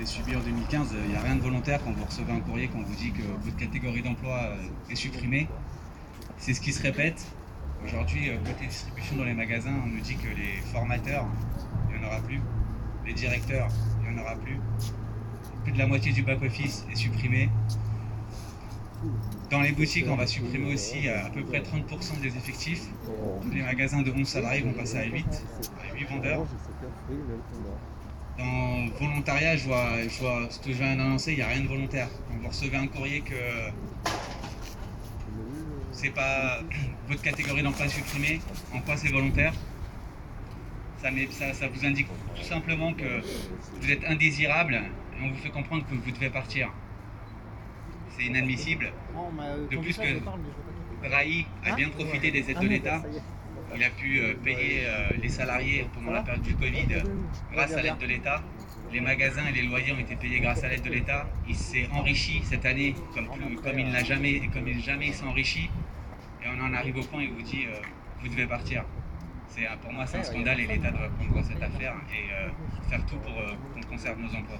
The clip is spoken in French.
l'ai subi en 2015. Il n'y a rien de volontaire quand vous recevez un courrier qu'on vous dit que votre catégorie d'emploi euh, est supprimée. C'est ce qui se répète. Aujourd'hui, euh, côté distribution dans les magasins, on nous dit que les formateurs, il n'y en aura plus. Les directeurs, il n'y en aura plus. Plus de la moitié du back-office est supprimé. Dans les boutiques, on va supprimer aussi à, à peu près 30% des effectifs. Les magasins de 11 salariés vont passer à 8, à 8 vendeurs. Dans volontariat, je vois, je vois ce que je viens d'annoncer, il n'y a rien de volontaire. Quand vous recevez un courrier que c'est pas votre catégorie d'emploi supprimée, en quoi c'est volontaire? Ça, met- ça, ça vous indique tout simplement que vous êtes indésirable et on vous fait comprendre que vous devez partir. C'est inadmissible. De plus que Raï a bien profité des aides de l'État. Il a pu euh, payer euh, les salariés pendant la période du Covid euh, grâce à l'aide de l'État. Les magasins et les loyers ont été payés grâce à l'aide de l'État. Il s'est enrichi cette année comme, plus- comme il n'a jamais et comme il jamais s'est enrichi. Et on en arrive au point où il vous dit euh, vous devez partir. C'est euh, pour moi c'est un scandale et l'État doit prendre cette affaire et euh, faire tout pour euh, qu'on conserve nos emplois.